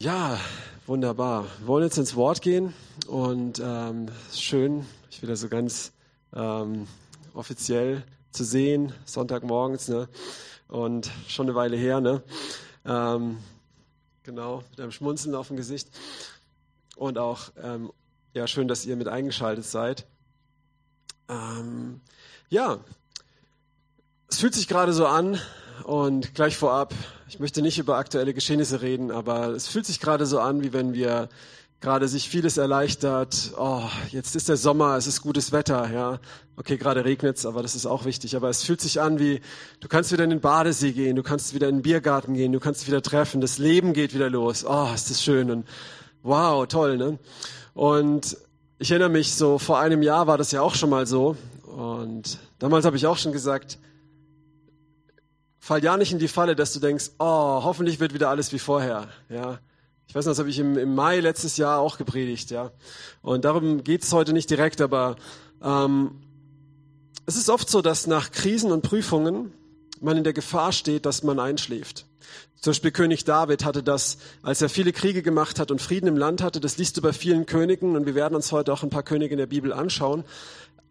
Ja, wunderbar. Wir wollen jetzt ins Wort gehen und ähm, schön, ich wieder so ganz ähm, offiziell zu sehen, Sonntagmorgens, ne? Und schon eine Weile her, ne? Ähm, genau, mit einem Schmunzeln auf dem Gesicht. Und auch, ähm, ja, schön, dass ihr mit eingeschaltet seid. Ähm, ja, es fühlt sich gerade so an und gleich vorab, ich möchte nicht über aktuelle Geschehnisse reden, aber es fühlt sich gerade so an, wie wenn wir gerade sich vieles erleichtert. Oh, jetzt ist der Sommer, es ist gutes Wetter, ja. Okay, gerade regnet's, aber das ist auch wichtig. Aber es fühlt sich an wie, du kannst wieder in den Badesee gehen, du kannst wieder in den Biergarten gehen, du kannst wieder treffen, das Leben geht wieder los. Oh, ist das schön und wow, toll, ne? Und ich erinnere mich, so vor einem Jahr war das ja auch schon mal so. Und damals habe ich auch schon gesagt, fall ja nicht in die Falle, dass du denkst, oh, hoffentlich wird wieder alles wie vorher. Ja, ich weiß noch, das habe ich im, im Mai letztes Jahr auch gepredigt. Ja, und darum geht es heute nicht direkt, aber ähm, es ist oft so, dass nach Krisen und Prüfungen man in der Gefahr steht, dass man einschläft. Zum Beispiel König David hatte das, als er viele Kriege gemacht hat und Frieden im Land hatte, das liest du bei vielen Königen und wir werden uns heute auch ein paar Könige in der Bibel anschauen.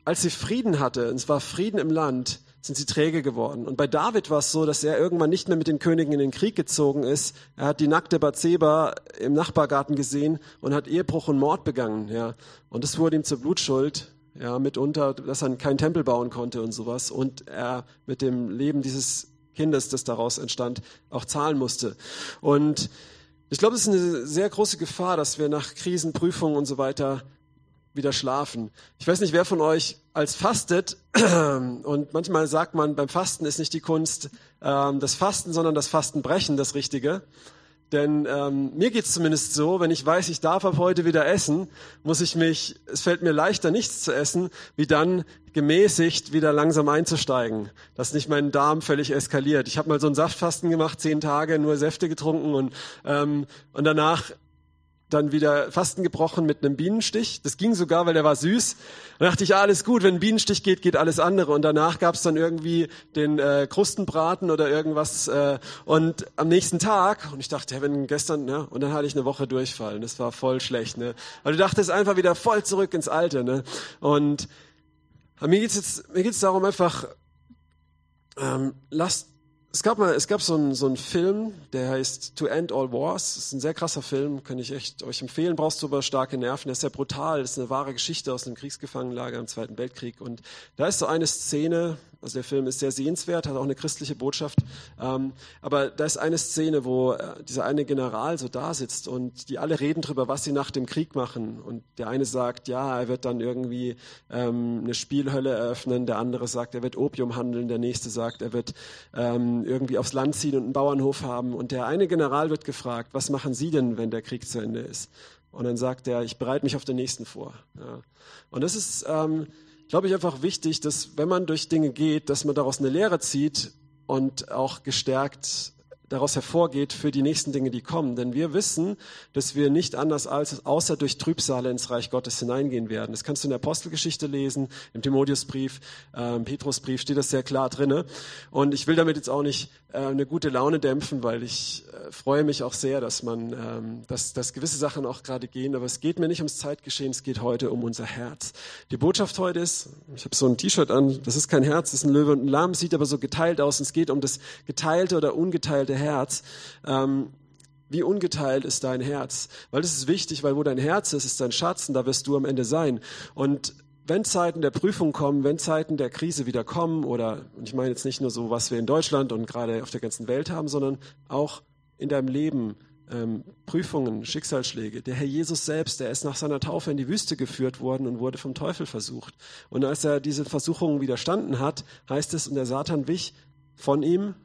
Als sie Frieden hatte, und es war Frieden im Land, sind sie träge geworden. Und bei David war es so, dass er irgendwann nicht mehr mit den Königen in den Krieg gezogen ist. Er hat die nackte Bathseba im Nachbargarten gesehen und hat Ehebruch und Mord begangen. Ja. Und das wurde ihm zur Blutschuld. Ja, mitunter, dass er keinen Tempel bauen konnte und sowas. Und er mit dem Leben dieses Kindes, das daraus entstand, auch zahlen musste. Und ich glaube, es ist eine sehr große Gefahr, dass wir nach Krisen, Prüfungen und so weiter wieder schlafen. Ich weiß nicht, wer von euch als fastet und manchmal sagt man, beim Fasten ist nicht die Kunst ähm, das Fasten, sondern das Fastenbrechen das Richtige. Denn ähm, mir geht's zumindest so, wenn ich weiß, ich darf ab heute wieder essen, muss ich mich, es fällt mir leichter, nichts zu essen, wie dann gemäßigt wieder langsam einzusteigen, dass nicht mein Darm völlig eskaliert. Ich habe mal so ein Saftfasten gemacht, zehn Tage, nur Säfte getrunken und, ähm, und danach dann wieder Fasten gebrochen mit einem Bienenstich. Das ging sogar, weil der war süß. Da dachte ich, ja, alles gut, wenn ein Bienenstich geht, geht alles andere. Und danach gab's dann irgendwie den äh, Krustenbraten oder irgendwas. Äh, und am nächsten Tag, und ich dachte, ja, wenn gestern, ne, und dann hatte ich eine Woche Durchfall. Und das war voll schlecht. Ne? Weil du dachtest einfach wieder voll zurück ins Alte. Ne? Und mir geht's jetzt, mir geht's darum einfach, ähm, lasst es gab mal, es gab so einen, so einen Film, der heißt To End All Wars. Das ist ein sehr krasser Film, kann ich echt euch empfehlen. Brauchst du aber starke Nerven. Der ist sehr brutal. Das ist eine wahre Geschichte aus einem Kriegsgefangenenlager im Zweiten Weltkrieg. Und da ist so eine Szene, also der Film ist sehr sehenswert, hat auch eine christliche Botschaft. Ähm, aber da ist eine Szene, wo äh, dieser eine General so da sitzt und die alle reden drüber, was sie nach dem Krieg machen. Und der eine sagt, ja, er wird dann irgendwie ähm, eine Spielhölle eröffnen. Der andere sagt, er wird Opium handeln. Der nächste sagt, er wird ähm, irgendwie aufs Land ziehen und einen Bauernhof haben. Und der eine General wird gefragt, was machen Sie denn, wenn der Krieg zu Ende ist? Und dann sagt er, ich bereite mich auf den nächsten vor. Ja. Und das ist, ähm, glaube ich, einfach wichtig, dass wenn man durch Dinge geht, dass man daraus eine Lehre zieht und auch gestärkt daraus hervorgeht für die nächsten Dinge, die kommen. Denn wir wissen, dass wir nicht anders als außer durch Trübsale ins Reich Gottes hineingehen werden. Das kannst du in der Apostelgeschichte lesen, im Timotheusbrief, äh, Petrusbrief steht das sehr klar drinne. Und ich will damit jetzt auch nicht äh, eine gute Laune dämpfen, weil ich äh, freue mich auch sehr, dass man, ähm, dass, dass gewisse Sachen auch gerade gehen. Aber es geht mir nicht ums Zeitgeschehen, es geht heute um unser Herz. Die Botschaft heute ist, ich habe so ein T-Shirt an, das ist kein Herz, das ist ein Löwe und ein Lamm, sieht aber so geteilt aus. Und es geht um das geteilte oder ungeteilte Herz. Ähm, wie ungeteilt ist dein Herz? Weil das ist wichtig, weil wo dein Herz ist, ist dein Schatz und da wirst du am Ende sein. Und wenn Zeiten der Prüfung kommen, wenn Zeiten der Krise wieder kommen, oder, ich meine jetzt nicht nur so, was wir in Deutschland und gerade auf der ganzen Welt haben, sondern auch in deinem Leben, ähm, Prüfungen, Schicksalsschläge. Der Herr Jesus selbst, der ist nach seiner Taufe in die Wüste geführt worden und wurde vom Teufel versucht. Und als er diese Versuchungen widerstanden hat, heißt es, und der Satan wich von ihm.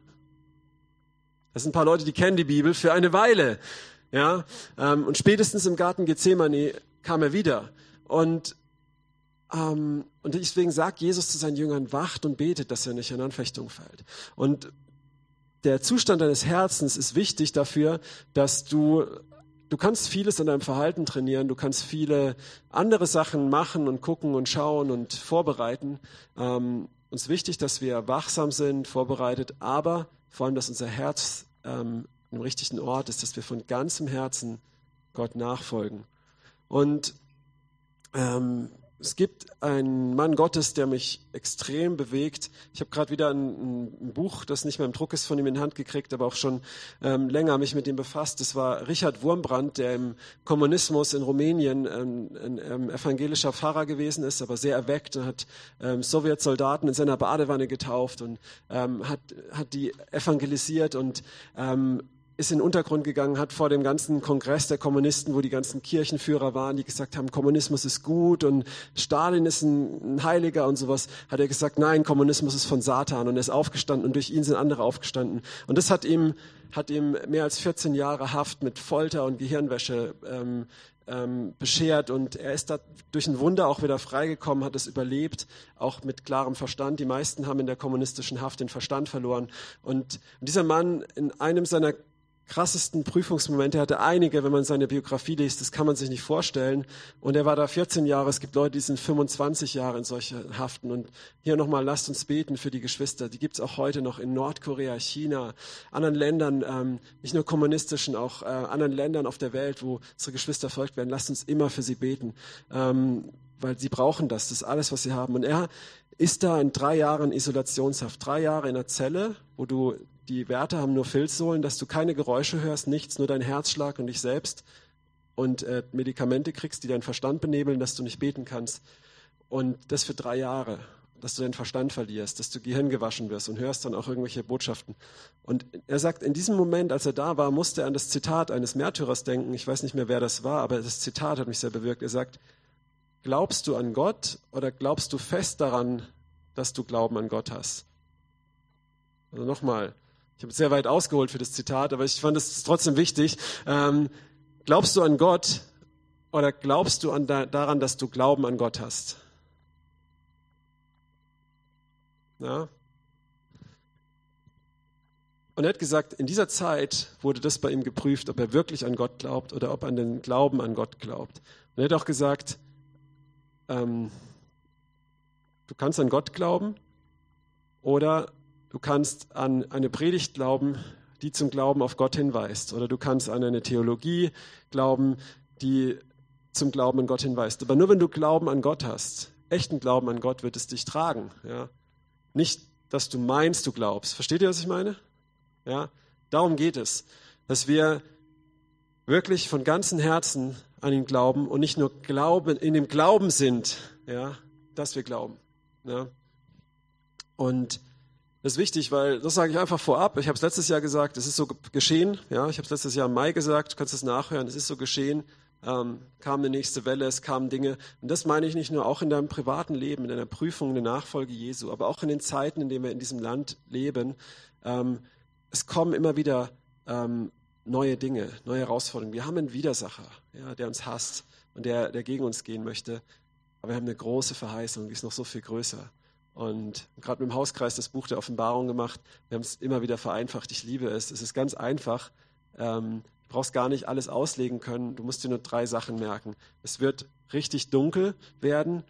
Das sind ein paar Leute, die kennen die Bibel für eine Weile. Ja, ähm, und spätestens im Garten Gethsemane kam er wieder. Und ähm, und deswegen sagt Jesus zu seinen Jüngern, wacht und betet, dass er nicht in Anfechtung fällt. Und der Zustand deines Herzens ist wichtig dafür, dass du Du kannst vieles an deinem Verhalten trainieren, du kannst viele andere Sachen machen und gucken und schauen und vorbereiten. Ähm, uns wichtig, dass wir wachsam sind, vorbereitet, aber vor allem, dass unser Herz ähm, im richtigen Ort ist, dass wir von ganzem Herzen Gott nachfolgen. Und ähm, es gibt einen Mann Gottes, der mich extrem bewegt. Ich habe gerade wieder ein, ein, Buch, das nicht mehr im Druck ist, von ihm in die Hand gekriegt, aber auch schon ähm, länger mich mit ihm befasst. Das war Richard Wurmbrand, der im Kommunismus in Rumänien ähm, ein, ein, evangelischer Pfarrer gewesen ist, aber sehr erweckt und hat ähm, Sowjetsoldaten in seiner Badewanne getauft und ähm, hat, hat die evangelisiert und ähm, ist in den Untergrund gegangen, hat vor dem ganzen Kongress der Kommunisten, wo die ganzen Kirchenführer waren, die gesagt haben, Kommunismus ist gut und Stalin ist ein, Heiliger und sowas, hat er gesagt, nein, Kommunismus ist von Satan und er ist aufgestanden und durch ihn sind andere aufgestanden. Und das hat ihm, hat ihm mehr als 14 Jahre Haft mit Folter und Gehirnwäsche ähm, ähm, beschert und er ist da durch ein Wunder auch wieder freigekommen, hat es überlebt, auch mit klarem Verstand. Die meisten haben in der kommunistischen Haft den Verstand verloren. Und dieser Mann in einem seiner krassesten Prüfungsmomente. Er hatte einige, wenn man seine Biografie liest, das kann man sich nicht vorstellen. Und er war da 14 Jahre. Es gibt Leute, die sind 25 Jahre in solche Haften. Und hier nochmal, lasst uns beten für die Geschwister. Die gibt es auch heute noch in Nordkorea, China, anderen Ländern, ähm, nicht nur kommunistischen, auch äh, anderen Ländern auf der Welt, wo unsere Geschwister folgt werden. Lasst uns immer für sie beten, ähm, weil sie brauchen das. Das ist alles, was sie haben. Und er ist da in drei Jahren Isolationshaft, drei Jahre in der Zelle, wo du die Werte haben nur Filzsohlen, dass du keine Geräusche hörst, nichts, nur dein Herzschlag und dich selbst und äh, Medikamente kriegst, die deinen Verstand benebeln, dass du nicht beten kannst. Und das für drei Jahre, dass du deinen Verstand verlierst, dass du Gehirn gewaschen wirst und hörst dann auch irgendwelche Botschaften. Und er sagt, in diesem Moment, als er da war, musste er an das Zitat eines Märtyrers denken. Ich weiß nicht mehr, wer das war, aber das Zitat hat mich sehr bewirkt. Er sagt, glaubst du an Gott oder glaubst du fest daran, dass du Glauben an Gott hast? Also nochmal, ich habe sehr weit ausgeholt für das Zitat, aber ich fand es trotzdem wichtig. Ähm, glaubst du an Gott oder glaubst du an da, daran, dass du Glauben an Gott hast? Ja. Und er hat gesagt, in dieser Zeit wurde das bei ihm geprüft, ob er wirklich an Gott glaubt oder ob er an den Glauben an Gott glaubt. Und er hat auch gesagt, ähm, du kannst an Gott glauben oder Du kannst an eine Predigt glauben, die zum Glauben auf Gott hinweist. Oder du kannst an eine Theologie glauben, die zum Glauben an Gott hinweist. Aber nur wenn du Glauben an Gott hast, echten Glauben an Gott, wird es dich tragen. Ja? Nicht, dass du meinst, du glaubst. Versteht ihr, was ich meine? Ja? Darum geht es, dass wir wirklich von ganzem Herzen an ihn glauben und nicht nur glauben, in dem Glauben sind, ja, dass wir glauben. Ja? Und das ist wichtig, weil das sage ich einfach vorab. Ich habe es letztes Jahr gesagt, es ist so geschehen. Ja, ich habe es letztes Jahr im Mai gesagt. Du kannst es nachhören. Es ist so geschehen. Ähm, kam eine nächste Welle, es kamen Dinge. Und das meine ich nicht nur auch in deinem privaten Leben, in deiner Prüfung, in der Nachfolge Jesu, aber auch in den Zeiten, in denen wir in diesem Land leben. Ähm, es kommen immer wieder ähm, neue Dinge, neue Herausforderungen. Wir haben einen Widersacher, ja, der uns hasst und der, der gegen uns gehen möchte. Aber wir haben eine große Verheißung, die ist noch so viel größer. Und gerade mit dem Hauskreis das Buch der Offenbarung gemacht. Wir haben es immer wieder vereinfacht. Ich liebe es. Es ist ganz einfach. Ähm, du brauchst gar nicht alles auslegen können. Du musst dir nur drei Sachen merken. Es wird richtig dunkel werden,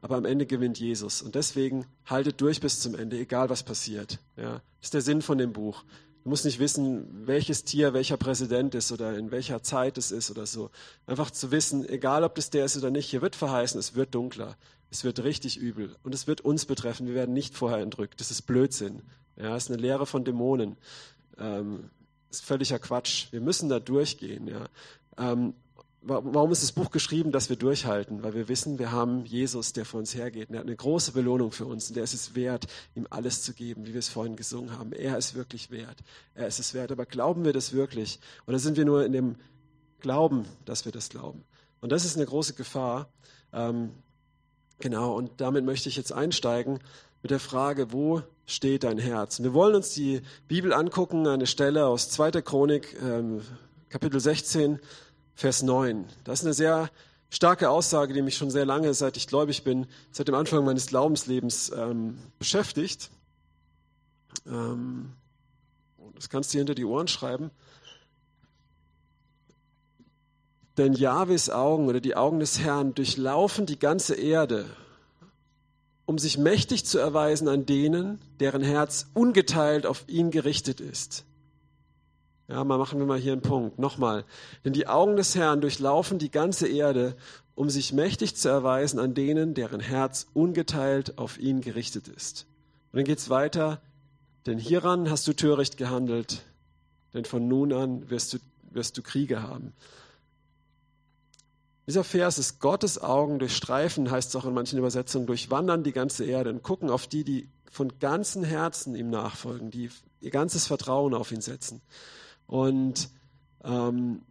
aber am Ende gewinnt Jesus. Und deswegen haltet durch bis zum Ende, egal was passiert. Ja, das ist der Sinn von dem Buch. Du musst nicht wissen, welches Tier welcher Präsident ist oder in welcher Zeit es ist oder so. Einfach zu wissen, egal ob das der ist oder nicht, hier wird verheißen, es wird dunkler. Es wird richtig übel und es wird uns betreffen. Wir werden nicht vorher entrückt. Das ist Blödsinn. Ja, das ist eine Lehre von Dämonen. Ähm, ist völliger Quatsch. Wir müssen da durchgehen. Ja. Ähm, warum ist das Buch geschrieben, dass wir durchhalten? Weil wir wissen, wir haben Jesus, der vor uns hergeht. Und er hat eine große Belohnung für uns. Und der ist es wert, ihm alles zu geben, wie wir es vorhin gesungen haben. Er ist wirklich wert. Er ist es wert. Aber glauben wir das wirklich? Oder sind wir nur in dem Glauben, dass wir das glauben? Und das ist eine große Gefahr. Ähm, Genau, und damit möchte ich jetzt einsteigen mit der Frage, wo steht dein Herz? Wir wollen uns die Bibel angucken, eine Stelle aus 2. Chronik, ähm, Kapitel 16, Vers 9. Das ist eine sehr starke Aussage, die mich schon sehr lange, seit ich gläubig bin, seit dem Anfang meines Glaubenslebens ähm, beschäftigt. Ähm, das kannst du hinter die Ohren schreiben. Denn Jahwes Augen oder die Augen des Herrn durchlaufen die ganze Erde, um sich mächtig zu erweisen an denen, deren Herz ungeteilt auf ihn gerichtet ist. Ja, mal machen wir mal hier einen Punkt. Nochmal. Denn die Augen des Herrn durchlaufen die ganze Erde, um sich mächtig zu erweisen an denen, deren Herz ungeteilt auf ihn gerichtet ist. Und dann geht's weiter. Denn hieran hast du töricht gehandelt, denn von nun an wirst du, wirst du Kriege haben. Dieser Vers ist Gottes Augen durchstreifen, heißt es auch in manchen Übersetzungen, durchwandern die ganze Erde und gucken auf die, die von ganzem Herzen ihm nachfolgen, die ihr ganzes Vertrauen auf ihn setzen. Und ähm,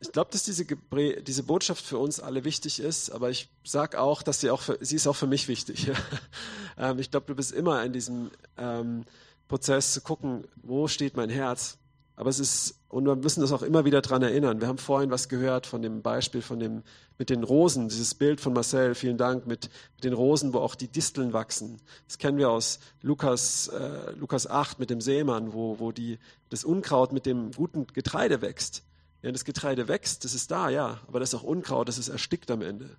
ich glaube, dass diese, diese Botschaft für uns alle wichtig ist, aber ich sage auch, dass sie auch für, sie ist auch für mich wichtig. ähm, ich glaube, du bist immer in diesem ähm, Prozess zu gucken, wo steht mein Herz. Aber es ist, und wir müssen das auch immer wieder dran erinnern. Wir haben vorhin was gehört von dem Beispiel von dem, mit den Rosen, dieses Bild von Marcel, vielen Dank, mit, mit den Rosen, wo auch die Disteln wachsen. Das kennen wir aus Lukas, äh, Lukas 8 mit dem Seemann, wo, wo die, das Unkraut mit dem guten Getreide wächst. Ja, das Getreide wächst, das ist da, ja, aber das ist auch Unkraut, das ist erstickt am Ende.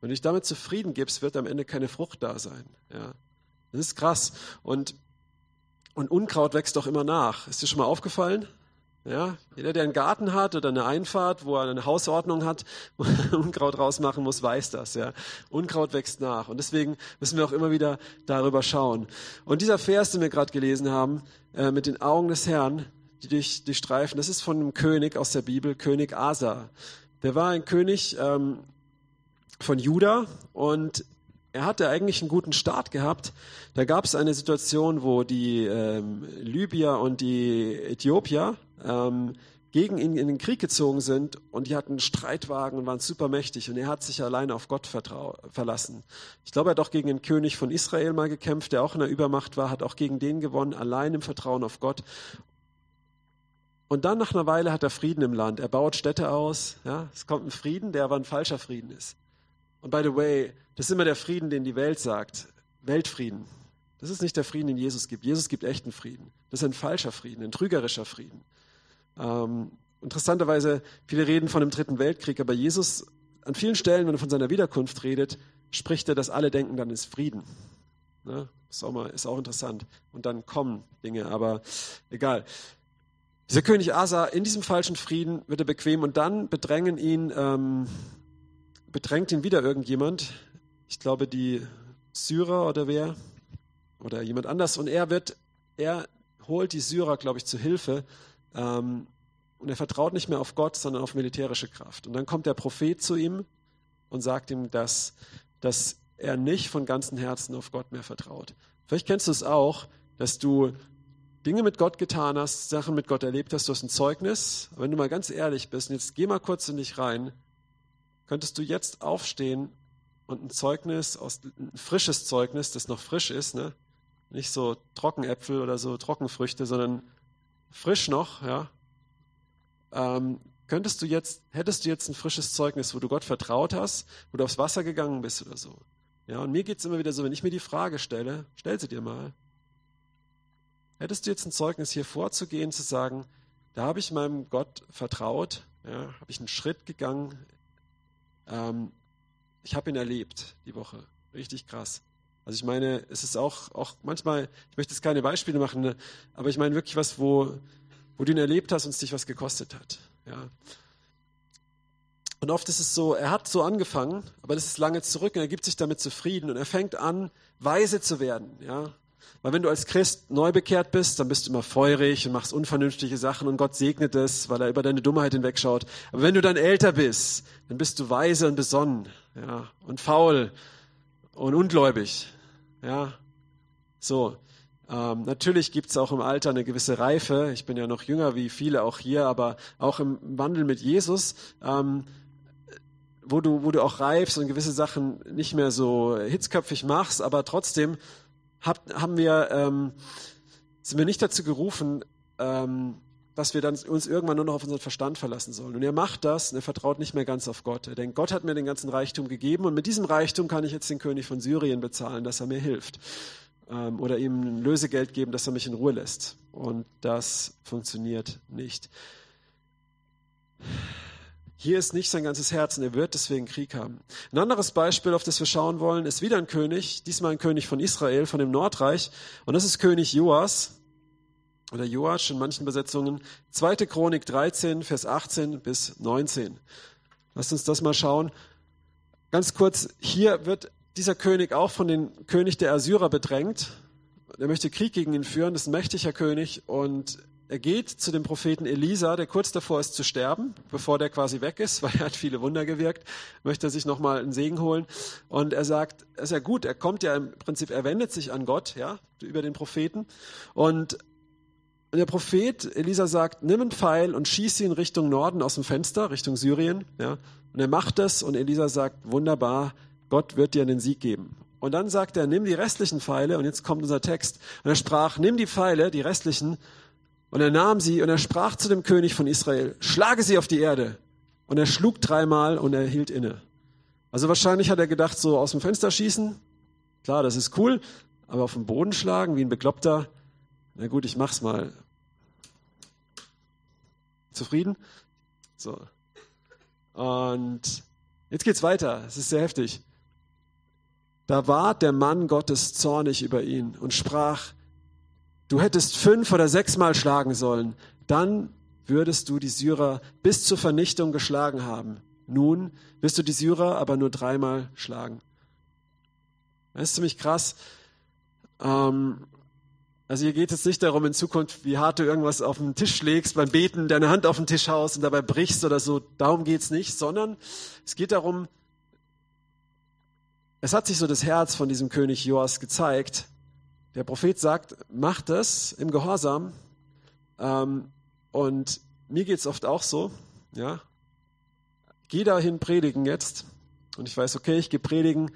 Wenn du dich damit zufrieden gibst, wird am Ende keine Frucht da sein. Ja. Das ist krass. Und, und Unkraut wächst doch immer nach. Ist dir schon mal aufgefallen? Ja, jeder, der einen Garten hat oder eine Einfahrt, wo er eine Hausordnung hat, wo er Unkraut rausmachen muss, weiß das. Ja. Unkraut wächst nach. Und deswegen müssen wir auch immer wieder darüber schauen. Und dieser Vers, den wir gerade gelesen haben, äh, mit den Augen des Herrn, die dich durchstreifen, das ist von einem König aus der Bibel, König Asa. Der war ein König ähm, von Juda und er hatte eigentlich einen guten Start gehabt. Da gab es eine Situation, wo die ähm, Libyer und die Äthiopier ähm, gegen ihn in den Krieg gezogen sind und die hatten Streitwagen und waren supermächtig und er hat sich alleine auf Gott verlassen. Ich glaube, er hat auch gegen den König von Israel mal gekämpft, der auch in der Übermacht war, hat auch gegen den gewonnen, allein im Vertrauen auf Gott. Und dann nach einer Weile hat er Frieden im Land. Er baut Städte aus. Ja, es kommt ein Frieden, der aber ein falscher Frieden ist. Und by the way, das ist immer der Frieden, den die Welt sagt. Weltfrieden. Das ist nicht der Frieden, den Jesus gibt. Jesus gibt echten Frieden. Das ist ein falscher Frieden, ein trügerischer Frieden. Ähm, interessanterweise, viele reden von dem Dritten Weltkrieg, aber Jesus, an vielen Stellen, wenn er von seiner Wiederkunft redet, spricht er, dass alle denken, dann ist Frieden. Ne? Mal, ist auch interessant. Und dann kommen Dinge, aber egal. Dieser König Asa, in diesem falschen Frieden wird er bequem und dann bedrängen ihn, ähm, bedrängt ihn wieder irgendjemand. Ich glaube, die Syrer oder wer? Oder jemand anders. Und er wird, er holt die Syrer, glaube ich, zu Hilfe ähm, und er vertraut nicht mehr auf Gott, sondern auf militärische Kraft. Und dann kommt der Prophet zu ihm und sagt ihm, dass, dass er nicht von ganzem Herzen auf Gott mehr vertraut. Vielleicht kennst du es auch, dass du Dinge mit Gott getan hast, Sachen mit Gott erlebt hast, du hast ein Zeugnis. Aber wenn du mal ganz ehrlich bist, und jetzt geh mal kurz in dich rein, könntest du jetzt aufstehen und ein Zeugnis, aus, ein frisches Zeugnis, das noch frisch ist, ne? nicht so Trockenäpfel oder so Trockenfrüchte, sondern frisch noch, ja, ähm, könntest du jetzt, hättest du jetzt ein frisches Zeugnis, wo du Gott vertraut hast, wo du aufs Wasser gegangen bist oder so. Ja, und mir geht es immer wieder so, wenn ich mir die Frage stelle, stell sie dir mal. Hättest du jetzt ein Zeugnis hier vorzugehen, zu sagen, da habe ich meinem Gott vertraut, ja, habe ich einen Schritt gegangen, ähm, ich habe ihn erlebt die Woche, richtig krass. Also ich meine, es ist auch, auch manchmal, ich möchte jetzt keine Beispiele machen, ne, aber ich meine wirklich was, wo, wo du ihn erlebt hast und es dich was gekostet hat. Ja. Und oft ist es so, er hat so angefangen, aber das ist lange zurück und er gibt sich damit zufrieden und er fängt an, weise zu werden. Ja. Weil wenn du als Christ neu bekehrt bist, dann bist du immer feurig und machst unvernünftige Sachen und Gott segnet es, weil er über deine Dummheit hinwegschaut. Aber wenn du dann älter bist, dann bist du weise und besonnen ja, und faul und ungläubig. Ja, so. Ähm, natürlich gibt's auch im Alter eine gewisse Reife. Ich bin ja noch jünger wie viele auch hier, aber auch im Wandel mit Jesus, ähm, wo du, wo du auch reifst und gewisse Sachen nicht mehr so hitzköpfig machst, aber trotzdem hab, haben wir, ähm, sind wir nicht dazu gerufen, ähm, dass wir dann uns irgendwann nur noch auf unseren Verstand verlassen sollen. Und er macht das und er vertraut nicht mehr ganz auf Gott. Er denkt, Gott hat mir den ganzen Reichtum gegeben und mit diesem Reichtum kann ich jetzt den König von Syrien bezahlen, dass er mir hilft. Ähm, oder ihm ein Lösegeld geben, dass er mich in Ruhe lässt. Und das funktioniert nicht. Hier ist nicht sein ganzes Herz und er wird deswegen Krieg haben. Ein anderes Beispiel, auf das wir schauen wollen, ist wieder ein König, diesmal ein König von Israel, von dem Nordreich. Und das ist König Joas. oder Joasch in manchen Übersetzungen. 2. Chronik 13, Vers 18 bis 19. Lasst uns das mal schauen. Ganz kurz, hier wird dieser König auch von dem König der Assyrer bedrängt. Er möchte Krieg gegen ihn führen, das ist ein mächtiger König und er geht zu dem Propheten Elisa, der kurz davor ist zu sterben, bevor der quasi weg ist, weil er hat viele Wunder gewirkt, möchte er sich nochmal einen Segen holen. Und er sagt, es ist ja gut, er kommt ja im Prinzip, er wendet sich an Gott, ja, über den Propheten. Und der Prophet Elisa sagt, nimm einen Pfeil und schieß ihn Richtung Norden aus dem Fenster, Richtung Syrien, ja. Und er macht das und Elisa sagt, wunderbar, Gott wird dir einen Sieg geben. Und dann sagt er, nimm die restlichen Pfeile, und jetzt kommt unser Text. Und er sprach, nimm die Pfeile, die restlichen, und er nahm sie und er sprach zu dem König von Israel, schlage sie auf die Erde. Und er schlug dreimal und er hielt inne. Also wahrscheinlich hat er gedacht, so aus dem Fenster schießen, klar, das ist cool, aber auf den Boden schlagen, wie ein Bekloppter, na gut, ich mach's mal. Zufrieden? So. Und jetzt geht's weiter. Es ist sehr heftig. Da war der Mann Gottes zornig über ihn und sprach, Du hättest fünf oder sechsmal schlagen sollen, dann würdest du die Syrer bis zur Vernichtung geschlagen haben. Nun wirst du die Syrer aber nur dreimal schlagen. Das ist ziemlich krass. Ähm, also hier geht es nicht darum in Zukunft, wie hart du irgendwas auf den Tisch legst beim Beten, deine Hand auf den Tisch haust und dabei brichst oder so. Darum geht's nicht, sondern es geht darum, es hat sich so das Herz von diesem König Joas gezeigt der Prophet sagt, mach das im Gehorsam. Ähm, und mir geht es oft auch so, ja. Geh dahin predigen jetzt. Und ich weiß, okay, ich gehe predigen.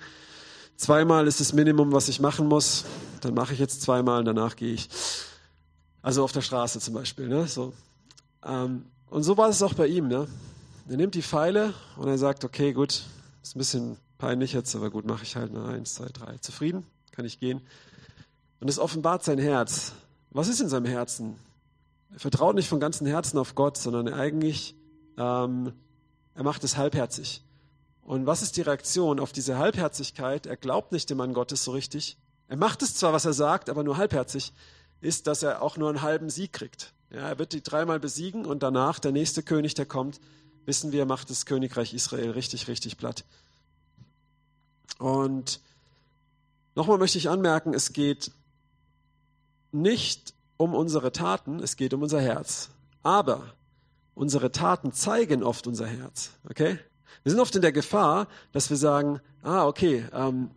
Zweimal ist das Minimum, was ich machen muss. Dann mache ich jetzt zweimal und danach gehe ich. Also auf der Straße zum Beispiel. Ne? So. Ähm, und so war es auch bei ihm. Ne? Er nimmt die Pfeile und er sagt, okay, gut, ist ein bisschen peinlich jetzt, aber gut, mache ich halt. Ne? Eins, zwei, drei. Zufrieden? Kann ich gehen? Und es offenbart sein Herz. Was ist in seinem Herzen? Er vertraut nicht von ganzem Herzen auf Gott, sondern eigentlich, ähm, er macht es halbherzig. Und was ist die Reaktion auf diese Halbherzigkeit? Er glaubt nicht dem Mann Gottes so richtig. Er macht es zwar, was er sagt, aber nur halbherzig, ist, dass er auch nur einen halben Sieg kriegt. Ja, er wird die dreimal besiegen und danach, der nächste König, der kommt, wissen wir, macht das Königreich Israel richtig, richtig platt. Und nochmal möchte ich anmerken, es geht nicht um unsere Taten, es geht um unser Herz. Aber unsere Taten zeigen oft unser Herz. Okay? Wir sind oft in der Gefahr, dass wir sagen, ah, okay, ähm,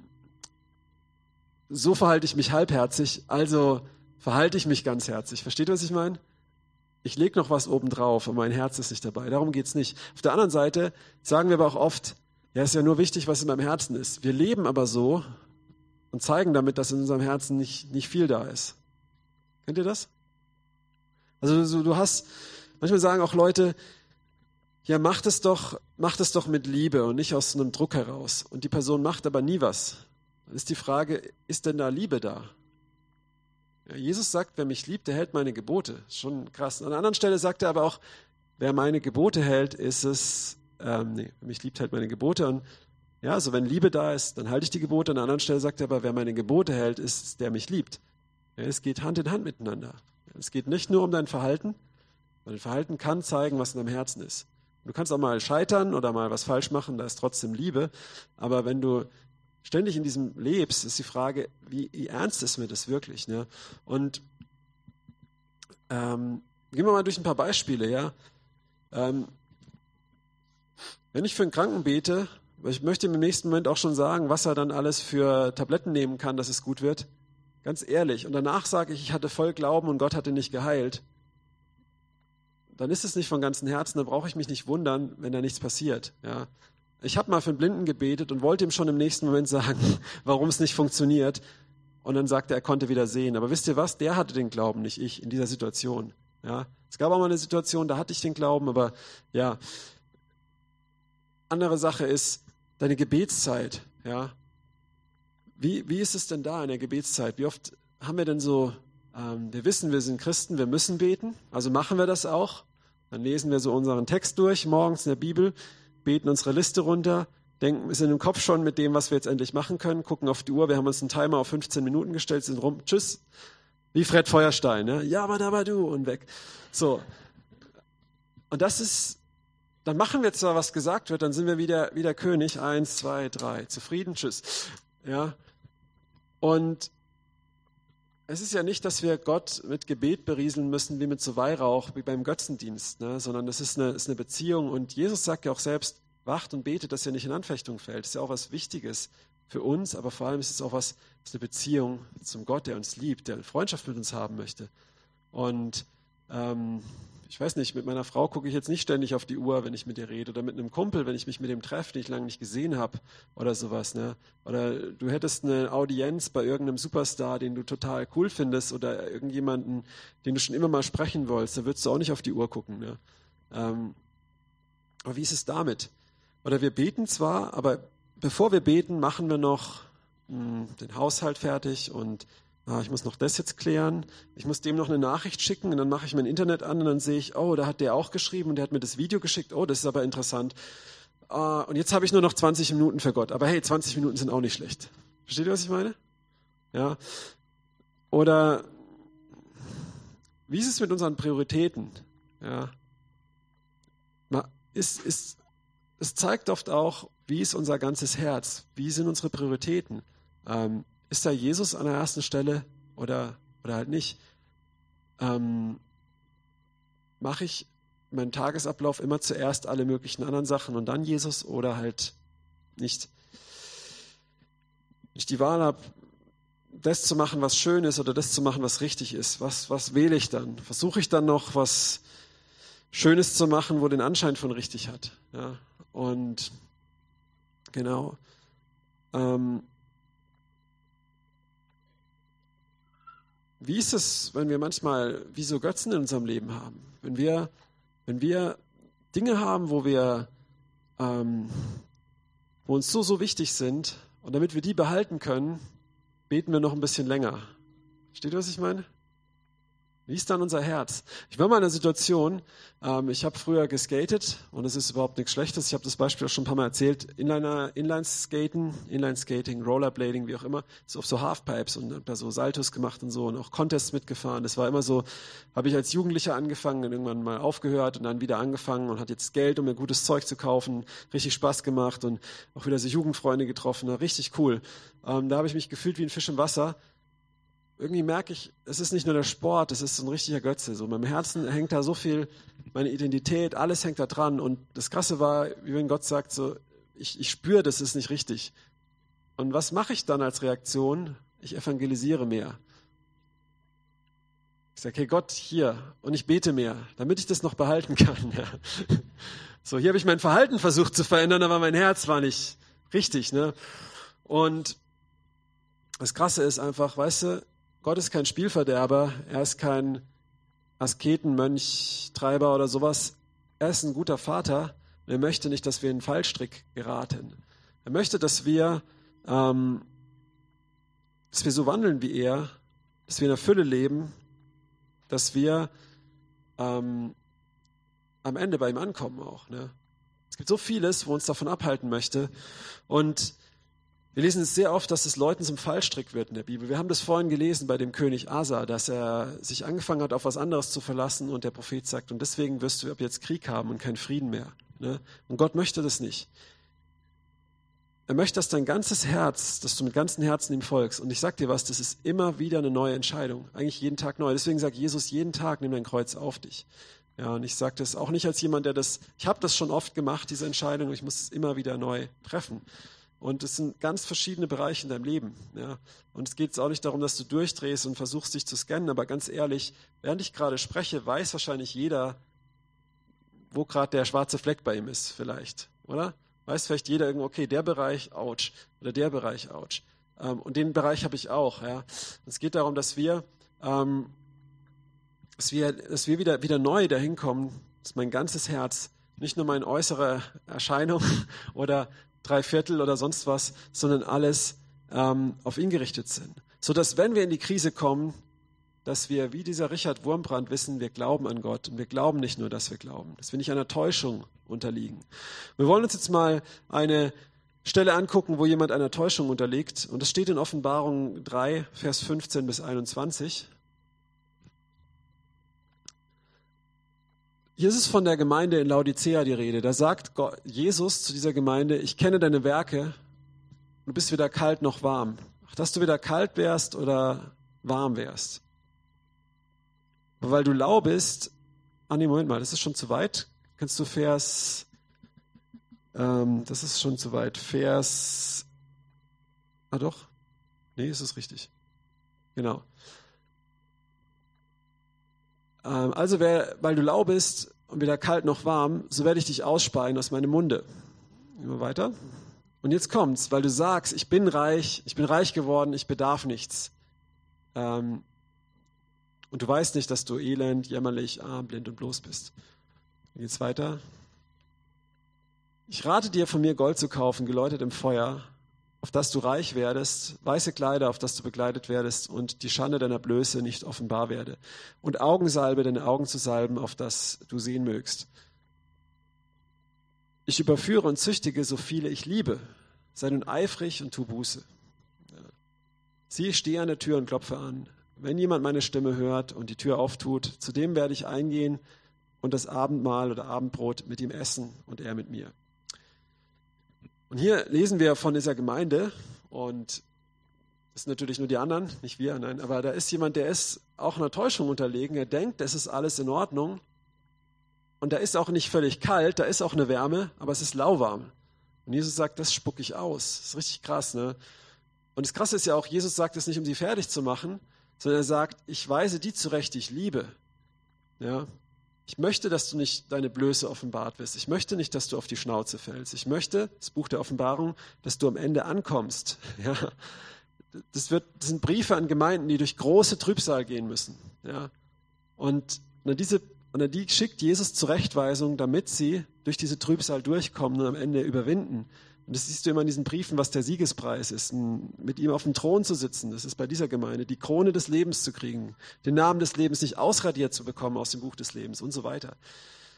so verhalte ich mich halbherzig, also verhalte ich mich ganzherzig. Versteht ihr, was ich meine? Ich lege noch was obendrauf und mein Herz ist nicht dabei. Darum geht's nicht. Auf der anderen Seite sagen wir aber auch oft, ja, ist ja nur wichtig, was in meinem Herzen ist. Wir leben aber so und zeigen damit, dass in unserem Herzen nicht, nicht viel da ist. Kennt ihr das? Also so, du hast, manchmal sagen auch Leute, ja, mach es doch, mach es doch mit Liebe und nicht aus einem Druck heraus. Und die Person macht aber nie was. Dann ist die Frage, ist denn da Liebe da? Ja, Jesus sagt, wer mich liebt, der hält meine Gebote. Schon krass. An einer anderen Stelle sagt er aber auch, wer meine Gebote hält, ist es, ähm, nee, wer mich liebt, hält meine Gebote. Und ja, also wenn Liebe da ist, dann halte ich die Gebote. An einer anderen Stelle sagt er aber, wer meine Gebote hält, ist es, der mich liebt. Es geht Hand in Hand miteinander. Es geht nicht nur um dein Verhalten, weil dein Verhalten kann zeigen, was in deinem Herzen ist. Du kannst auch mal scheitern oder mal was falsch machen, da ist trotzdem Liebe. Aber wenn du ständig in diesem lebst, ist die Frage, wie, wie ernst ist mir das wirklich? Ne? Und ähm, gehen wir mal durch ein paar Beispiele. Ja, ähm, wenn ich für einen Kranken bete, ich möchte im nächsten Moment auch schon sagen, was er dann alles für Tabletten nehmen kann, dass es gut wird. Ganz ehrlich. Und danach sage ich, ich hatte voll Glauben und Gott hatte nicht geheilt. Dann ist es nicht von ganzem Herzen, dann brauche ich mich nicht wundern, wenn da nichts passiert. Ja. Ich habe mal für einen Blinden gebetet und wollte ihm schon im nächsten Moment sagen, warum es nicht funktioniert. Und dann sagte er, er konnte wieder sehen. Aber wisst ihr was? Der hatte den Glauben, nicht ich, in dieser Situation. Ja. Es gab auch mal eine Situation, da hatte ich den Glauben, aber ja. Andere Sache ist deine Gebetszeit. Ja. Wie, wie ist es denn da in der Gebetszeit? Wie oft haben wir denn so, ähm, wir wissen, wir sind Christen, wir müssen beten, also machen wir das auch. Dann lesen wir so unseren Text durch, morgens in der Bibel, beten unsere Liste runter, denken, sind im Kopf schon mit dem, was wir jetzt endlich machen können, gucken auf die Uhr, wir haben uns einen Timer auf 15 Minuten gestellt, sind rum, tschüss. Wie Fred Feuerstein, ne? Ja, aber da war du und weg. So. Und das ist, dann machen wir zwar, was gesagt wird, dann sind wir wieder, wieder König. Eins, zwei, drei. Zufrieden, tschüss. Ja. Und es ist ja nicht, dass wir Gott mit Gebet berieseln müssen, wie mit so Weihrauch, wie beim Götzendienst, ne? sondern das ist eine, ist eine Beziehung. Und Jesus sagt ja auch selbst, wacht und betet, dass ihr nicht in Anfechtung fällt. Das ist ja auch was Wichtiges für uns, aber vor allem ist es auch was, ist eine Beziehung zum Gott, der uns liebt, der Freundschaft mit uns haben möchte. Und ähm, ich weiß nicht, mit meiner Frau gucke ich jetzt nicht ständig auf die Uhr, wenn ich mit ihr rede, oder mit einem Kumpel, wenn ich mich mit dem treffe, den ich lange nicht gesehen habe, oder sowas. Ne? Oder du hättest eine Audienz bei irgendeinem Superstar, den du total cool findest, oder irgendjemanden, den du schon immer mal sprechen wolltest, da würdest du auch nicht auf die Uhr gucken. Ne? Ähm, aber wie ist es damit? Oder wir beten zwar, aber bevor wir beten, machen wir noch mh, hm, den Haushalt fertig und ah, ich muss noch das jetzt klären, ich muss dem noch eine Nachricht schicken und dann mache ich mein Internet an und dann sehe ich, oh, da hat der auch geschrieben und der hat mir das Video geschickt, oh, das ist aber interessant. Ah, und jetzt habe ich nur noch 20 Minuten für Gott. Aber hey, 20 Minuten sind auch nicht schlecht. Versteht ihr, was ich meine? Ja. Oder wie ist es mit unseren Prioritäten? Ja. Ist, ist, es zeigt oft auch, wie ist unser ganzes Herz? Wie sind unsere Prioritäten? Ähm, ist da Jesus an der ersten Stelle oder, oder halt nicht? Ähm, Mache ich meinen Tagesablauf immer zuerst alle möglichen anderen Sachen und dann Jesus oder halt nicht? Wenn ich die Wahl habe, das zu machen, was schön ist oder das zu machen, was richtig ist, was, was wähle ich dann? Versuche ich dann noch was Schönes zu machen, wo den Anschein von richtig hat? Ja? Und Genau. Ähm, wie ist es, wenn wir manchmal wie so Götzen in unserem Leben haben? Wenn wir, wenn wir Dinge haben, wo wir, ähm, wo uns so, so wichtig sind und damit wir die behalten können, beten wir noch ein bisschen länger. Steht, was ich meine? Wie ist dann unser Herz? Ich war mal in einer Situation, ähm, ich habe früher geskatet und es ist überhaupt nichts Schlechtes. Ich habe das Beispiel auch schon ein paar Mal erzählt. Inliner, Inline-Skaten, Inline-Skating, Rollerblading, wie auch immer, so auf so Halfpipes und habe da so Saltos gemacht und so und auch Contests mitgefahren. Das war immer so, habe ich als Jugendlicher angefangen und irgendwann mal aufgehört und dann wieder angefangen und hat jetzt Geld, um mir gutes Zeug zu kaufen. Richtig Spaß gemacht und auch wieder so Jugendfreunde getroffen. Richtig cool. Ähm, da habe ich mich gefühlt wie ein Fisch im Wasser irgendwie merke ich, es ist nicht nur der Sport, es ist ein richtiger Götze. So, in meinem Herzen hängt da so viel, meine Identität, alles hängt da dran. Und das Krasse war, wie wenn Gott sagt, so, ich, ich spüre, das ist nicht richtig. Und was mache ich dann als Reaktion? Ich evangelisiere mehr. Ich sage, hey Gott, hier, und ich bete mehr, damit ich das noch behalten kann. Ja. So, hier habe ich mein Verhalten versucht zu verändern, aber mein Herz war nicht richtig. Ne? Und das Krasse ist einfach, weißt du, Gott ist kein Spielverderber, er ist kein Asketenmönch, Treiber oder sowas. Er ist ein guter Vater und er möchte nicht, dass wir in den Fallstrick geraten. Er möchte, dass wir, ähm, dass wir so wandeln wie er, dass wir in der Fülle leben, dass wir ähm, am Ende bei ihm ankommen auch. Ne? Es gibt so vieles, wo uns davon abhalten möchte. Und wir lesen es sehr oft, dass es Leuten zum Fallstrick wird in der Bibel. Wir haben das vorhin gelesen bei dem König Asa, dass er sich angefangen hat, auf was anderes zu verlassen und der Prophet sagt, und deswegen wirst du ab jetzt Krieg haben und keinen Frieden mehr. Ne? Und Gott möchte das nicht. Er möchte, dass dein ganzes Herz, dass du mit ganzem Herzen ihm folgst. Und ich sag dir was, das ist immer wieder eine neue Entscheidung. Eigentlich jeden Tag neu. Deswegen sagt Jesus jeden Tag, nimm dein Kreuz auf dich. Ja, und ich sage das auch nicht als jemand, der das, ich habe das schon oft gemacht, diese Entscheidung, und ich muss es immer wieder neu treffen. Und es sind ganz verschiedene Bereiche in deinem Leben. Ja. Und es geht auch nicht darum, dass du durchdrehst und versuchst, dich zu scannen, aber ganz ehrlich, während ich gerade spreche, weiß wahrscheinlich jeder, wo gerade der schwarze Fleck bei ihm ist, vielleicht, oder? Weiß vielleicht jeder irgendwo, okay, der Bereich, ouch, oder der Bereich, ouch. Ähm, und den Bereich habe ich auch. Ja. Es geht darum, dass wir, ähm, dass wir, dass wir wieder, wieder neu dahin kommen, dass mein ganzes Herz, nicht nur meine äußere Erscheinung oder drei Viertel oder sonst was, sondern alles ähm, auf ihn gerichtet sind. So dass, wenn wir in die Krise kommen, dass wir wie dieser Richard Wurmbrand wissen, wir glauben an Gott und wir glauben nicht nur, dass wir glauben, dass wir nicht einer Täuschung unterliegen. Wir wollen uns jetzt mal eine Stelle angucken, wo jemand einer Täuschung unterliegt und das steht in Offenbarung 3, Vers 15 bis 21. hier ist es von der Gemeinde in Laodicea die Rede. Da sagt Jesus zu dieser Gemeinde, ich kenne deine Werke, du bist weder kalt noch warm. Ach, dass du weder kalt wärst oder warm wärst. Aber weil du lau bist, ah nee, Moment mal, das ist schon zu weit. Kannst du Vers, ähm, das ist schon zu weit. Vers, ah doch, nee, ist es richtig. Genau. Ähm, also, wer, weil du lau bist und weder kalt noch warm, so werde ich dich ausspeien aus meinem Munde. Immer weiter. Und jetzt kommt's, weil du sagst, ich bin reich, ich bin reich geworden, ich bedarf nichts. Ähm, und du weißt nicht, dass du elend, jämmerlich, arm, blind und bloß bist. Dann geht's weiter. Ich rate dir, von mir Gold zu kaufen, geläutet im Feuer, auf das du reich werdest, weiße Kleider, auf das du begleitet werdest und die Schande deiner Blöße nicht offenbar werde. Und Augensalbe, deine Augen zu salben, auf das du sehen mögst. Ich überführe und züchtige so viele ich liebe. Sei nun eifrig und tu Buße. Sieh, ich stehe an der Tür und klopfe an. Wenn jemand meine Stimme hört und die Tür auftut, zu dem werde ich eingehen und das Abendmahl oder Abendbrot mit ihm essen und er mit mir. Und hier lesen wir von dieser Gemeinde und das sind natürlich nur die anderen, nicht wir, nein, aber da ist jemand, der ist auch einer Täuschung unterlegen. Er denkt, das ist alles in Ordnung. Und da ist auch nicht völlig kalt, da ist auch eine Wärme, aber es ist lauwarm. Und Jesus sagt, das spucke ich aus. Das ist richtig krass, ne? Und das Krasse ist ja auch, Jesus sagt es nicht, um sie fertig zu machen, sondern er sagt, ich weise die zurecht, die ich liebe. Ja? Ich möchte, dass du nicht deine Blöße offenbart wirst. Ich möchte nicht, dass du auf die Schnauze fällst. Ich möchte, das Buch der Offenbarung, dass du am Ende ankommst. Ja. Das, wird, das sind Briefe an Gemeinden, die durch große Trübsal gehen müssen. Ja. Und diese, und die schickt Jesus Zurechtweisung, damit sie durch diese Trübsal durchkommen und am Ende überwinden. Und das siehst du immer in diesen Briefen, was der Siegespreis ist, mit ihm auf dem Thron zu sitzen. Das ist bei dieser Gemeinde, die Krone des Lebens zu kriegen, den Namen des Lebens nicht ausradiert zu bekommen aus dem Buch des Lebens und so weiter.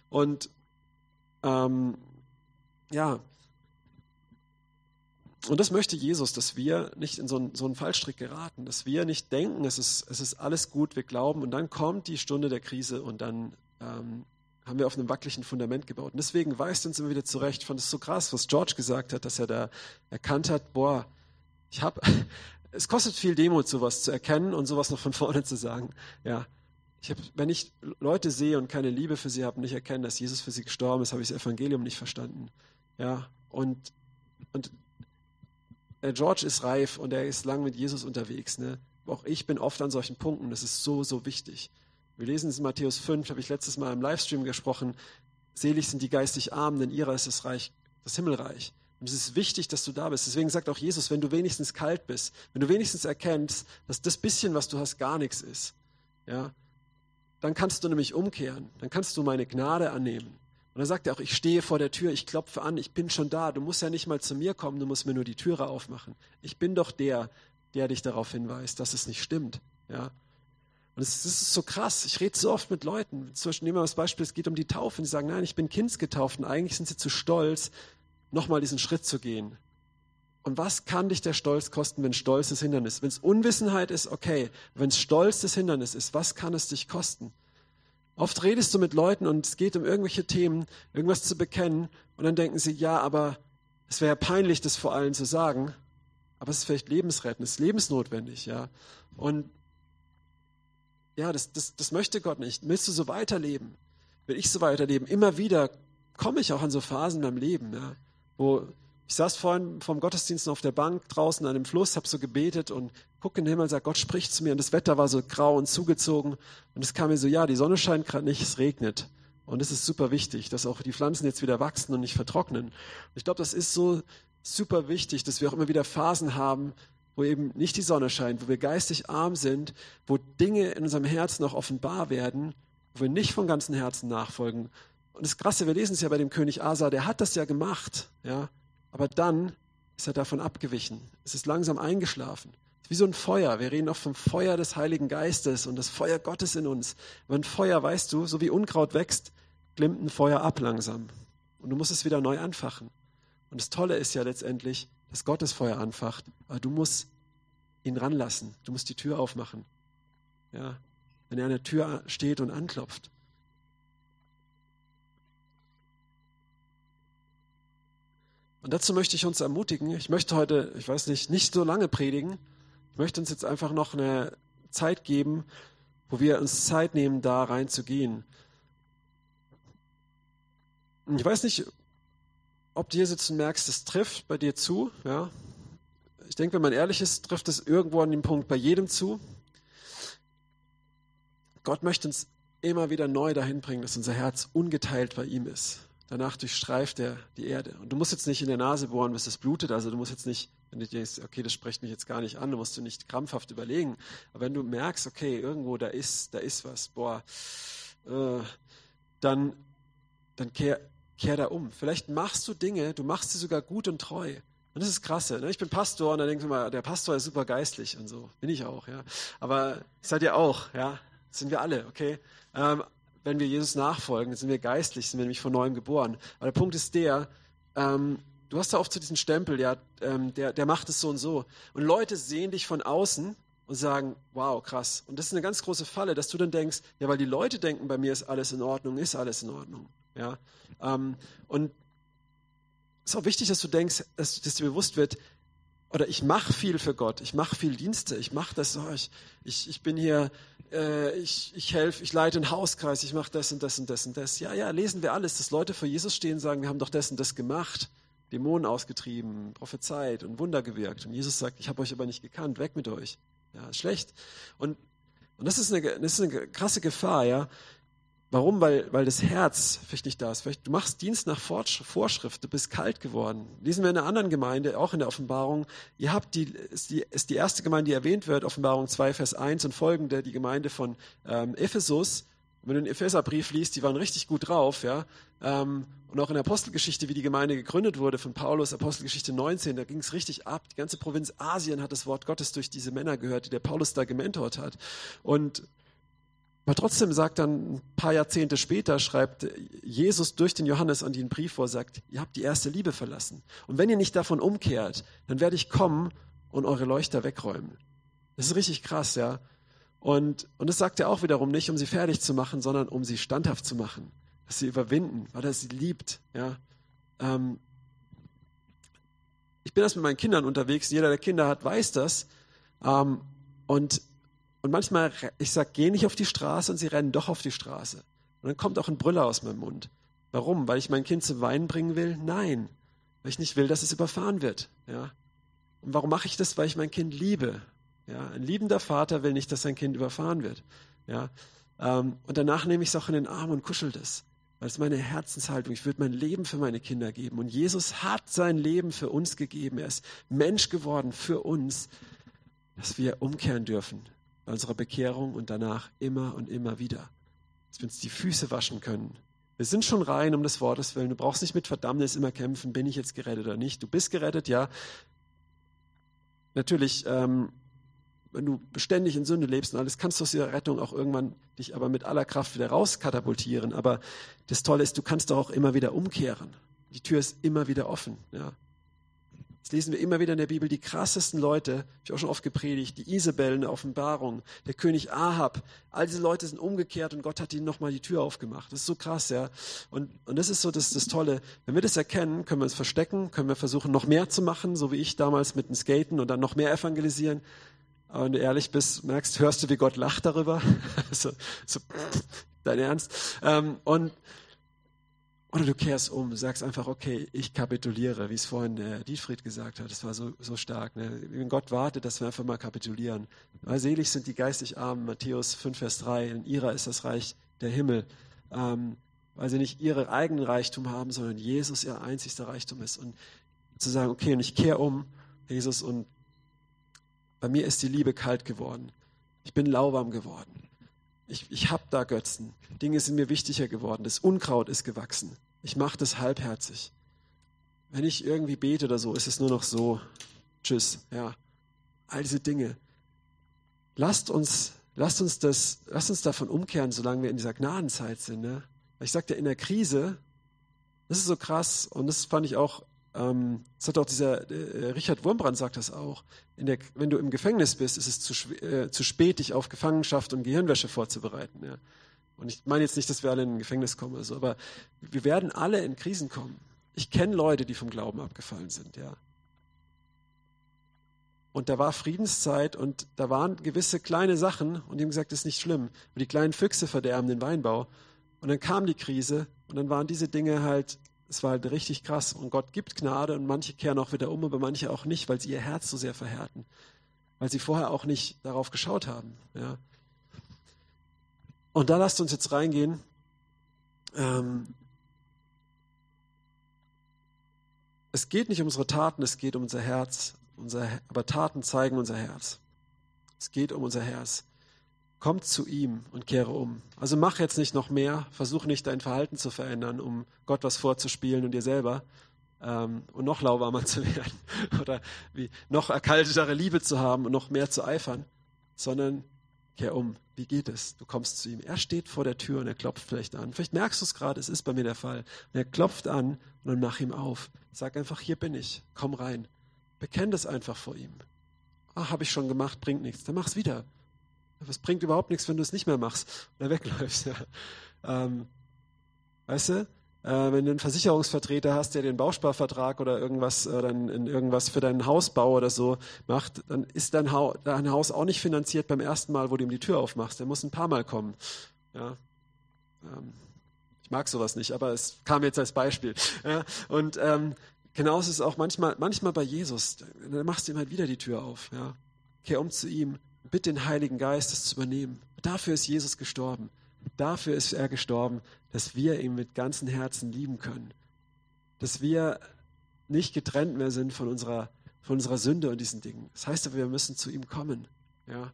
Und ähm, ja, und das möchte Jesus, dass wir nicht in so einen, so einen Fallstrick geraten, dass wir nicht denken, es ist, es ist alles gut, wir glauben und dann kommt die Stunde der Krise und dann ähm, haben wir auf einem wackeligen Fundament gebaut. Und deswegen weist uns immer wieder zurecht. Ich fand es so krass, was George gesagt hat, dass er da erkannt hat, boah, ich habe, es kostet viel Demut, sowas zu erkennen und sowas noch von vorne zu sagen. Ja, ich hab, wenn ich Leute sehe und keine Liebe für sie habe und nicht erkenne, dass Jesus für sie gestorben ist, habe ich das Evangelium nicht verstanden. Ja, und, und George ist reif und er ist lang mit Jesus unterwegs. Ne? Auch ich bin oft an solchen Punkten. Das ist so, so wichtig. Wir lesen es in Matthäus 5, habe ich letztes Mal im Livestream gesprochen. Selig sind die geistig Armen, denn ihrer ist das Reich, das Himmelreich. Und es ist wichtig, dass du da bist. Deswegen sagt auch Jesus, wenn du wenigstens kalt bist, wenn du wenigstens erkennst, dass das bisschen, was du hast, gar nichts ist, ja, dann kannst du nämlich umkehren. Dann kannst du meine Gnade annehmen. Und dann sagt er auch, ich stehe vor der Tür, ich klopfe an, ich bin schon da. Du musst ja nicht mal zu mir kommen, du musst mir nur die Türe aufmachen. Ich bin doch der, der dich darauf hinweist, dass es nicht stimmt. Ja. Und das ist so krass. Ich rede so oft mit Leuten. Zum Beispiel nehmen wir das Beispiel, es geht um die Taufe. Und die sagen, nein, ich bin Kindsgetauft. Und eigentlich sind sie zu stolz, nochmal diesen Schritt zu gehen. Und was kann dich der Stolz kosten, wenn Stolz das Hindernis ist? Wenn es Unwissenheit ist, okay. Wenn es Stolz das Hindernis ist, was kann es dich kosten? Oft redest du mit Leuten und es geht um irgendwelche Themen, irgendwas zu bekennen. Und dann denken sie, ja, aber es wäre peinlich, das vor allen zu sagen. Aber es ist vielleicht lebensrettend, es ist lebensnotwendig, ja. Und ja, das, das, das möchte Gott nicht. Willst du so weiterleben? Will ich so weiterleben? Immer wieder komme ich auch an so Phasen in meinem Leben, ja, wo ich saß vorhin vom Gottesdienst auf der Bank draußen an dem Fluss, habe so gebetet und gucke in den Himmel und sage, Gott spricht zu mir. Und das Wetter war so grau und zugezogen. Und es kam mir so, ja, die Sonne scheint gerade nicht, es regnet. Und es ist super wichtig, dass auch die Pflanzen jetzt wieder wachsen und nicht vertrocknen. Ich glaube, das ist so super wichtig, dass wir auch immer wieder Phasen haben, wo eben nicht die Sonne scheint, wo wir geistig arm sind, wo Dinge in unserem Herzen noch offenbar werden, wo wir nicht von ganzem Herzen nachfolgen. Und das Krasse, wir lesen es ja bei dem König Asa, der hat das ja gemacht, ja, aber dann ist er davon abgewichen. Es ist langsam eingeschlafen. wie so ein Feuer. Wir reden auch vom Feuer des Heiligen Geistes und das Feuer Gottes in uns. Wenn Feuer, weißt du, so wie Unkraut wächst, glimmt ein Feuer ab langsam. Und du musst es wieder neu anfachen. Und das Tolle ist ja letztendlich, dass Gott das Feuer anfacht, aber du musst ihn ranlassen, du musst die Tür aufmachen. Ja, wenn er an der Tür steht und anklopft. Und dazu möchte ich uns ermutigen, ich möchte heute, ich weiß nicht, nicht so lange predigen, ich möchte uns jetzt einfach noch eine Zeit geben, wo wir uns Zeit nehmen, da reinzugehen. Ich weiß nicht, ob du hier sitzt und merkst, es trifft bei dir zu. Ja? Ich denke, wenn man ehrlich ist, trifft es irgendwo an dem Punkt bei jedem zu. Gott möchte uns immer wieder neu dahin bringen, dass unser Herz ungeteilt bei ihm ist. Danach durchstreift er die Erde. Und du musst jetzt nicht in der Nase bohren, bis es blutet. Also du musst jetzt nicht, wenn du denkst, okay, das spricht mich jetzt gar nicht an, du musst du nicht krampfhaft überlegen. Aber wenn du merkst, okay, irgendwo da ist, da ist was, boah, äh, dann, dann kehr, kehr da um. Vielleicht machst du Dinge, du machst sie sogar gut und treu. Und das ist krasse. Ne? Ich bin Pastor und dann denkst du mal, der Pastor ist super geistlich und so. Bin ich auch, ja. Aber seid ihr auch, ja. sind wir alle, okay. Ähm, wenn wir Jesus nachfolgen, sind wir geistlich, sind wir nämlich von neuem geboren. Aber der Punkt ist der, ähm, du hast da oft so diesen Stempel, ja, ähm, der, der macht es so und so. Und Leute sehen dich von außen und sagen, wow, krass. Und das ist eine ganz große Falle, dass du dann denkst, ja, weil die Leute denken, bei mir ist alles in Ordnung, ist alles in Ordnung. Ja? Ähm, und es ist auch wichtig, dass du denkst, dass, dass dir bewusst wird, oder ich mache viel für Gott, ich mache viel Dienste, ich mache das, oh, ich, ich, ich bin hier, äh, ich, ich helfe, ich leite einen Hauskreis, ich mache das und das und das und das. Ja, ja, lesen wir alles, dass Leute vor Jesus stehen und sagen, wir haben doch das und das gemacht, Dämonen ausgetrieben, prophezeit und Wunder gewirkt. Und Jesus sagt, ich habe euch aber nicht gekannt, weg mit euch. Ja, ist schlecht. Und, und das, ist eine, das ist eine krasse Gefahr, ja. Warum? Weil, weil das Herz vielleicht nicht da ist. Vielleicht, du machst Dienst nach Vorschrift, du bist kalt geworden. Lesen wir in einer anderen Gemeinde, auch in der Offenbarung. Ihr habt die, ist die, ist die erste Gemeinde, die erwähnt wird, Offenbarung 2, Vers 1 und folgende, die Gemeinde von ähm, Ephesus. wenn du den Epheserbrief liest, die waren richtig gut drauf, ja. Ähm, und auch in der Apostelgeschichte, wie die Gemeinde gegründet wurde von Paulus, Apostelgeschichte 19, da ging es richtig ab. Die ganze Provinz Asien hat das Wort Gottes durch diese Männer gehört, die der Paulus da gementort hat. Und aber trotzdem sagt dann ein paar Jahrzehnte später, schreibt Jesus durch den Johannes an den Brief vor, sagt, ihr habt die erste Liebe verlassen. Und wenn ihr nicht davon umkehrt, dann werde ich kommen und eure Leuchter wegräumen. Das ist richtig krass, ja. Und, und das sagt er auch wiederum nicht, um sie fertig zu machen, sondern um sie standhaft zu machen, dass sie überwinden, weil er sie liebt, ja. Ähm, ich bin erst mit meinen Kindern unterwegs, jeder, der Kinder hat, weiß das. Ähm, und und manchmal, ich sage, geh nicht auf die Straße und sie rennen doch auf die Straße. Und dann kommt auch ein Brüller aus meinem Mund. Warum? Weil ich mein Kind zum Weinen bringen will? Nein. Weil ich nicht will, dass es überfahren wird. Ja? Und warum mache ich das? Weil ich mein Kind liebe. Ja? Ein liebender Vater will nicht, dass sein Kind überfahren wird. Ja? Ähm, und danach nehme ich es auch in den Arm und kuschel das. Weil es meine Herzenshaltung. Ich würde mein Leben für meine Kinder geben. Und Jesus hat sein Leben für uns gegeben. Er ist Mensch geworden für uns, dass wir umkehren dürfen bei unserer Bekehrung und danach immer und immer wieder. Dass wir uns die Füße waschen können. Wir sind schon rein um des Wortes willen. Du brauchst nicht mit Verdammnis immer kämpfen, bin ich jetzt gerettet oder nicht. Du bist gerettet, ja. Natürlich, ähm, wenn du beständig in Sünde lebst und alles, kannst du aus dieser Rettung auch irgendwann dich aber mit aller Kraft wieder rauskatapultieren. Aber das Tolle ist, du kannst doch auch immer wieder umkehren. Die Tür ist immer wieder offen. Ja. Das lesen wir immer wieder in der Bibel, die krassesten Leute, habe ich auch schon oft gepredigt, die Isabel in der Offenbarung, der König Ahab, all diese Leute sind umgekehrt und Gott hat ihnen nochmal die Tür aufgemacht. Das ist so krass, ja. Und, und das ist so das, das Tolle. Wenn wir das erkennen, können wir uns verstecken, können wir versuchen, noch mehr zu machen, so wie ich damals mit dem Skaten und dann noch mehr evangelisieren. Aber wenn du ehrlich bist, merkst, hörst du, wie Gott lacht darüber. so, so, dein Ernst. Ähm, und oder du kehrst um, sagst einfach, okay, ich kapituliere, wie es vorhin der Dietfried gesagt hat. Das war so, so stark. Ne? Wenn Gott wartet, dass wir einfach mal kapitulieren. Weil selig sind die geistig Armen, Matthäus 5, Vers 3. In ihrer ist das Reich der Himmel. Ähm, weil sie nicht ihre eigenen Reichtum haben, sondern Jesus ihr einzigster Reichtum ist. Und zu sagen, okay, und ich kehre um, Jesus, und bei mir ist die Liebe kalt geworden. Ich bin lauwarm geworden. Ich, ich habe da Götzen. Dinge sind mir wichtiger geworden. Das Unkraut ist gewachsen. Ich mache das halbherzig. Wenn ich irgendwie bete oder so, ist es nur noch so. Tschüss. Ja. All diese Dinge. Lasst uns, lasst uns das, lasst uns davon umkehren, solange wir in dieser Gnadenzeit sind. Ne? Ich sagte, in der Krise, das ist so krass und das fand ich auch ähm, das hat auch dieser äh, Richard Wurmbrand sagt das auch. Der, wenn du im Gefängnis bist, ist es zu, äh, zu spät, dich auf Gefangenschaft und Gehirnwäsche vorzubereiten. Ja. Und ich meine jetzt nicht, dass wir alle in ein Gefängnis kommen, also, aber wir werden alle in Krisen kommen. Ich kenne Leute, die vom Glauben abgefallen sind, ja. Und da war Friedenszeit und da waren gewisse kleine Sachen und die haben gesagt, das ist nicht schlimm. Und die kleinen Füchse verderben den Weinbau. Und dann kam die Krise und dann waren diese Dinge halt, es war halt richtig krass. Und Gott gibt Gnade und manche kehren auch wieder um, aber manche auch nicht, weil sie ihr Herz so sehr verhärten. Weil sie vorher auch nicht darauf geschaut haben. Ja. Und da lasst uns jetzt reingehen. Ähm, es geht nicht um unsere Taten, es geht um unser Herz. Unser, aber Taten zeigen unser Herz. Es geht um unser Herz. Komm zu ihm und kehre um. Also mach jetzt nicht noch mehr, versuch nicht dein Verhalten zu verändern, um Gott was vorzuspielen und dir selber ähm, und noch lauwarmer zu werden oder wie noch erkaltetere Liebe zu haben und noch mehr zu eifern, sondern kehr um. Wie geht es? Du kommst zu ihm. Er steht vor der Tür und er klopft vielleicht an. Vielleicht merkst du es gerade, es ist bei mir der Fall. Und er klopft an und dann mach ihm auf. Sag einfach, hier bin ich, komm rein. Bekenn das einfach vor ihm. Ah, habe ich schon gemacht, bringt nichts. Dann mach's wieder. Es bringt überhaupt nichts, wenn du es nicht mehr machst oder wegläufst. Ja. Ähm, weißt du, äh, wenn du einen Versicherungsvertreter hast, der den Bausparvertrag oder irgendwas oder in, in irgendwas für deinen Hausbau oder so macht, dann ist dein, ha dein, Haus auch nicht finanziert beim ersten Mal, wo du ihm die Tür aufmachst. Der muss ein paar Mal kommen. Ja. Ähm, ich mag sowas nicht, aber es kam jetzt als Beispiel. Ja. Und ähm, Genauso ist es auch manchmal, manchmal bei Jesus. Dann machst du ihm halt wieder die Tür auf. Ja. Kehr um zu ihm, bitte den Heiligen Geist, das zu übernehmen. Dafür ist Jesus gestorben. Dafür ist er gestorben, dass wir ihn mit ganzem Herzen lieben können. Dass wir nicht getrennt mehr sind von unserer, von unserer Sünde und diesen Dingen. Das heißt aber, wir müssen zu ihm kommen. Ja.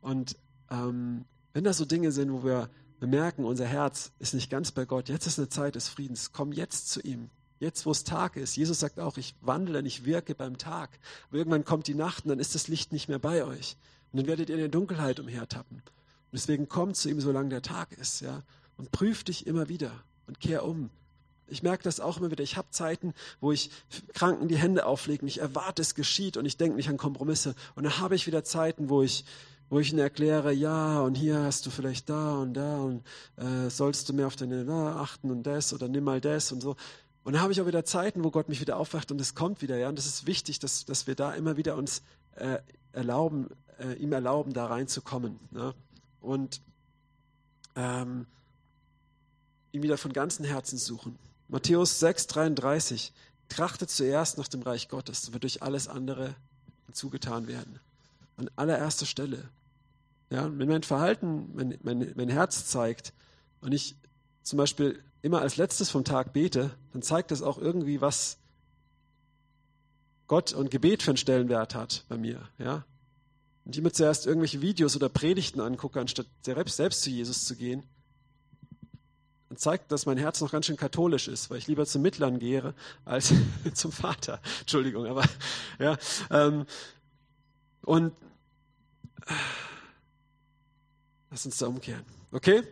Und ähm, wenn das so Dinge sind, wo wir, merken, unser Herz ist nicht ganz bei Gott, jetzt ist eine Zeit des Friedens, komm jetzt zu ihm. Jetzt, wo es Tag ist. Jesus sagt auch, ich wandle, ich wirke beim Tag. Aber irgendwann kommt die Nacht und dann ist das Licht nicht mehr bei euch. Und dann werdet ihr in der Dunkelheit umhertappen. Und deswegen kommt zu ihm, solange der Tag ist, ja. Und prüf dich immer wieder und kehr um. Ich merke das auch immer wieder. Ich habe Zeiten, wo ich Kranken die Hände auflege ich erwarte, es geschieht und ich denke nicht an Kompromisse. Und dann habe ich wieder Zeiten, wo ich, wo ich ihnen erkläre, ja, und hier hast du vielleicht da und da und äh, sollst du mehr auf deine na, achten und das oder nimm mal das und so. Und dann habe ich auch wieder Zeiten, wo Gott mich wieder aufwacht und es kommt wieder. Ja? Und das ist wichtig, dass, dass wir da immer wieder uns äh, erlauben, äh, ihm erlauben, da reinzukommen. Ne? Und ähm, ihn wieder von ganzem Herzen suchen. Matthäus 6, 33. Trachtet zuerst nach dem Reich Gottes, wird durch alles andere hinzugetan werden. An allererster Stelle. Ja, wenn mein Verhalten, mein, mein, mein Herz zeigt und ich zum Beispiel immer als letztes vom Tag bete, dann zeigt das auch irgendwie, was Gott und Gebet für einen Stellenwert hat bei mir. Ja? Und ich mir zuerst irgendwelche Videos oder Predigten angucke, anstatt selbst zu Jesus zu gehen, dann zeigt, dass mein Herz noch ganz schön katholisch ist, weil ich lieber zum Mittlern gehe als zum Vater. Entschuldigung, aber ja. Ähm, und äh, lass uns da umkehren. Okay?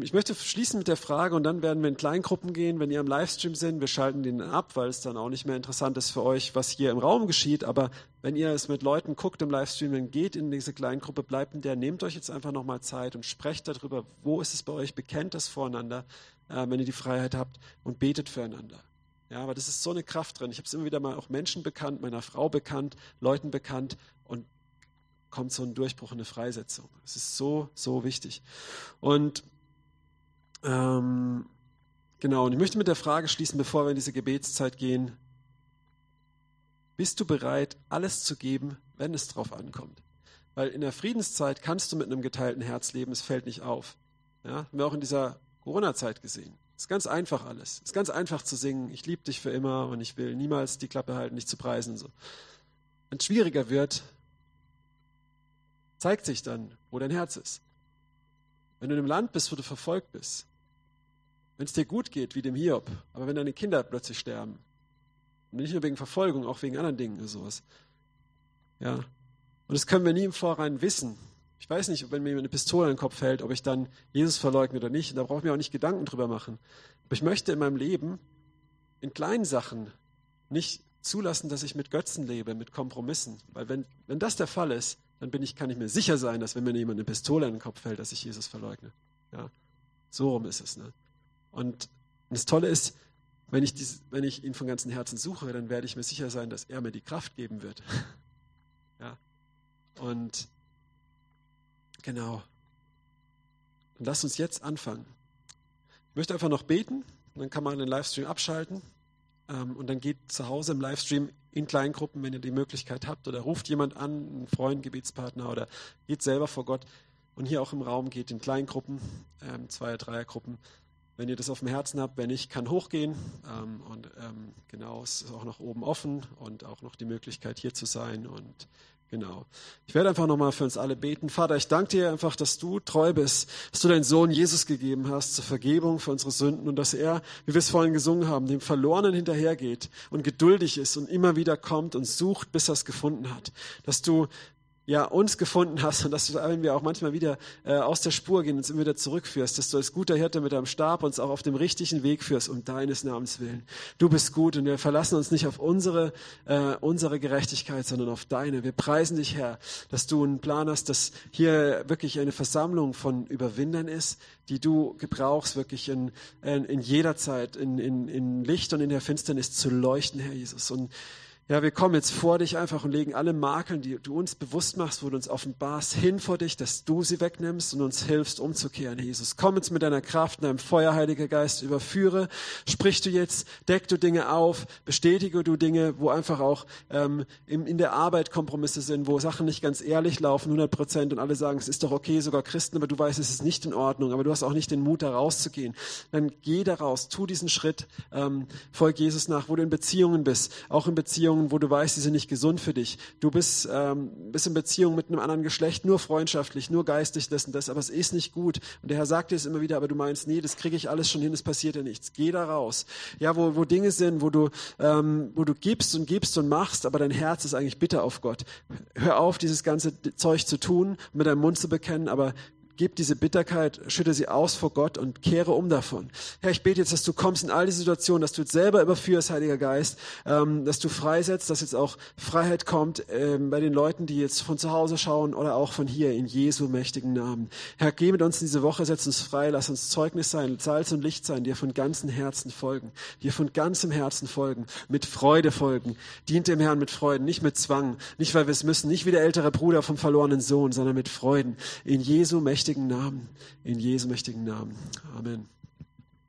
Ich möchte schließen mit der Frage und dann werden wir in Kleingruppen gehen, wenn ihr im Livestream sind. Wir schalten den ab, weil es dann auch nicht mehr interessant ist für euch, was hier im Raum geschieht. Aber wenn ihr es mit Leuten guckt im Livestream, dann geht in diese Kleingruppe, bleibt in der, nehmt euch jetzt einfach nochmal Zeit und sprecht darüber, wo ist es bei euch, bekennt das voreinander, äh, wenn ihr die Freiheit habt und betet füreinander. Ja, aber das ist so eine Kraft drin. Ich habe es immer wieder mal auch Menschen bekannt, meiner Frau bekannt, Leuten bekannt und kommt so ein Durchbruch, eine Freisetzung. Es ist so, so wichtig. Und ähm, genau, und ich möchte mit der Frage schließen, bevor wir in diese Gebetszeit gehen. Bist du bereit, alles zu geben, wenn es drauf ankommt? Weil in der Friedenszeit kannst du mit einem geteilten Herz leben, es fällt nicht auf. Ja, haben wir auch in dieser Corona-Zeit gesehen. Es ist ganz einfach alles. Es ist ganz einfach zu singen, ich liebe dich für immer und ich will niemals die Klappe halten, dich zu preisen. So. Wenn es schwieriger wird, zeigt sich dann, wo dein Herz ist. Wenn du in einem Land bist, wo du verfolgt bist, wenn es dir gut geht, wie dem Hiob, aber wenn deine Kinder plötzlich sterben, und nicht nur wegen Verfolgung, auch wegen anderen Dingen oder sowas. Ja. Und das können wir nie im Vorrein wissen. Ich weiß nicht, wenn mir eine Pistole in den Kopf fällt, ob ich dann Jesus verleugne oder nicht. Und da brauche ich mir auch nicht Gedanken drüber machen. Aber ich möchte in meinem Leben in kleinen Sachen nicht zulassen, dass ich mit Götzen lebe, mit Kompromissen. Weil wenn, wenn das der Fall ist, dann bin ich, kann ich mir sicher sein, dass wenn mir jemand eine Pistole in den Kopf fällt, dass ich Jesus verleugne. Ja. So rum ist es. Ne? Und das Tolle ist, wenn ich, dies, wenn ich ihn von ganzem Herzen suche, dann werde ich mir sicher sein, dass er mir die Kraft geben wird. ja. Und genau. Und lass uns jetzt anfangen. Ich möchte einfach noch beten, dann kann man den Livestream abschalten ähm, und dann geht zu Hause im Livestream in Kleingruppen, wenn ihr die Möglichkeit habt, oder ruft jemand an, einen Freund, Gebetspartner, oder geht selber vor Gott. Und hier auch im Raum geht in Kleingruppen, ähm, Zweier-, Dreiergruppen. Wenn ihr das auf dem Herzen habt, wenn nicht, kann hochgehen. Ähm, und ähm, genau, es ist auch noch oben offen und auch noch die Möglichkeit, hier zu sein. Und Genau. Ich werde einfach nochmal für uns alle beten. Vater, ich danke dir einfach, dass du treu bist, dass du deinen Sohn Jesus gegeben hast zur Vergebung für unsere Sünden und dass er, wie wir es vorhin gesungen haben, dem Verlorenen hinterhergeht und geduldig ist und immer wieder kommt und sucht, bis er es gefunden hat. Dass du ja, uns gefunden hast und dass du, wenn wir auch manchmal wieder äh, aus der Spur gehen, uns immer wieder zurückführst, dass du als guter Hirte mit deinem Stab uns auch auf dem richtigen Weg führst, um deines Namens willen. Du bist gut und wir verlassen uns nicht auf unsere, äh, unsere Gerechtigkeit, sondern auf deine. Wir preisen dich, Herr, dass du einen Plan hast, dass hier wirklich eine Versammlung von Überwindern ist, die du gebrauchst, wirklich in, in, in jeder Zeit, in, in, in Licht und in der Finsternis zu leuchten, Herr Jesus. Und ja, wir kommen jetzt vor dich einfach und legen alle Makeln, die du uns bewusst machst, wo du uns offenbarst, hin vor dich, dass du sie wegnimmst und uns hilfst, umzukehren, Jesus. Komm jetzt mit deiner Kraft, deinem Feuer, Heiliger Geist, überführe. Sprich du jetzt, deck du Dinge auf, bestätige du Dinge, wo einfach auch ähm, in, in der Arbeit Kompromisse sind, wo Sachen nicht ganz ehrlich laufen, 100 Prozent, und alle sagen, es ist doch okay, sogar Christen, aber du weißt, es ist nicht in Ordnung, aber du hast auch nicht den Mut, da rauszugehen. Dann geh da raus, tu diesen Schritt, ähm, folg Jesus nach, wo du in Beziehungen bist, auch in Beziehungen Beziehungen, wo du weißt, die sind nicht gesund für dich. Du bist, ähm, bist in Beziehung mit einem anderen Geschlecht, nur freundschaftlich, nur geistig, das und das, aber es ist nicht gut. Und der Herr sagt dir es immer wieder, aber du meinst, nee, das kriege ich alles schon hin, es passiert ja nichts. Geh da raus. Ja, wo, wo Dinge sind, wo du, ähm, wo du gibst und gibst und machst, aber dein Herz ist eigentlich bitter auf Gott. Hör auf, dieses ganze Zeug zu tun, mit deinem Mund zu bekennen, aber Gib diese Bitterkeit, schütte sie aus vor Gott und kehre um davon. Herr, ich bete jetzt, dass du kommst in all die Situationen, dass du jetzt selber überführst, Heiliger Geist, ähm, dass du freisetzt, dass jetzt auch Freiheit kommt ähm, bei den Leuten, die jetzt von zu Hause schauen oder auch von hier in Jesu mächtigen Namen. Herr, geh mit uns in diese Woche, setz uns frei, lass uns Zeugnis sein, Salz und Licht sein, dir von ganzem Herzen folgen, dir von ganzem Herzen folgen, mit Freude folgen. Dient dem Herrn mit Freuden, nicht mit Zwang, nicht weil wir es müssen, nicht wie der ältere Bruder vom verlorenen Sohn, sondern mit Freuden. In Jesu mächtigen mächtigen Namen, in Jesu mächtigen Namen. Amen.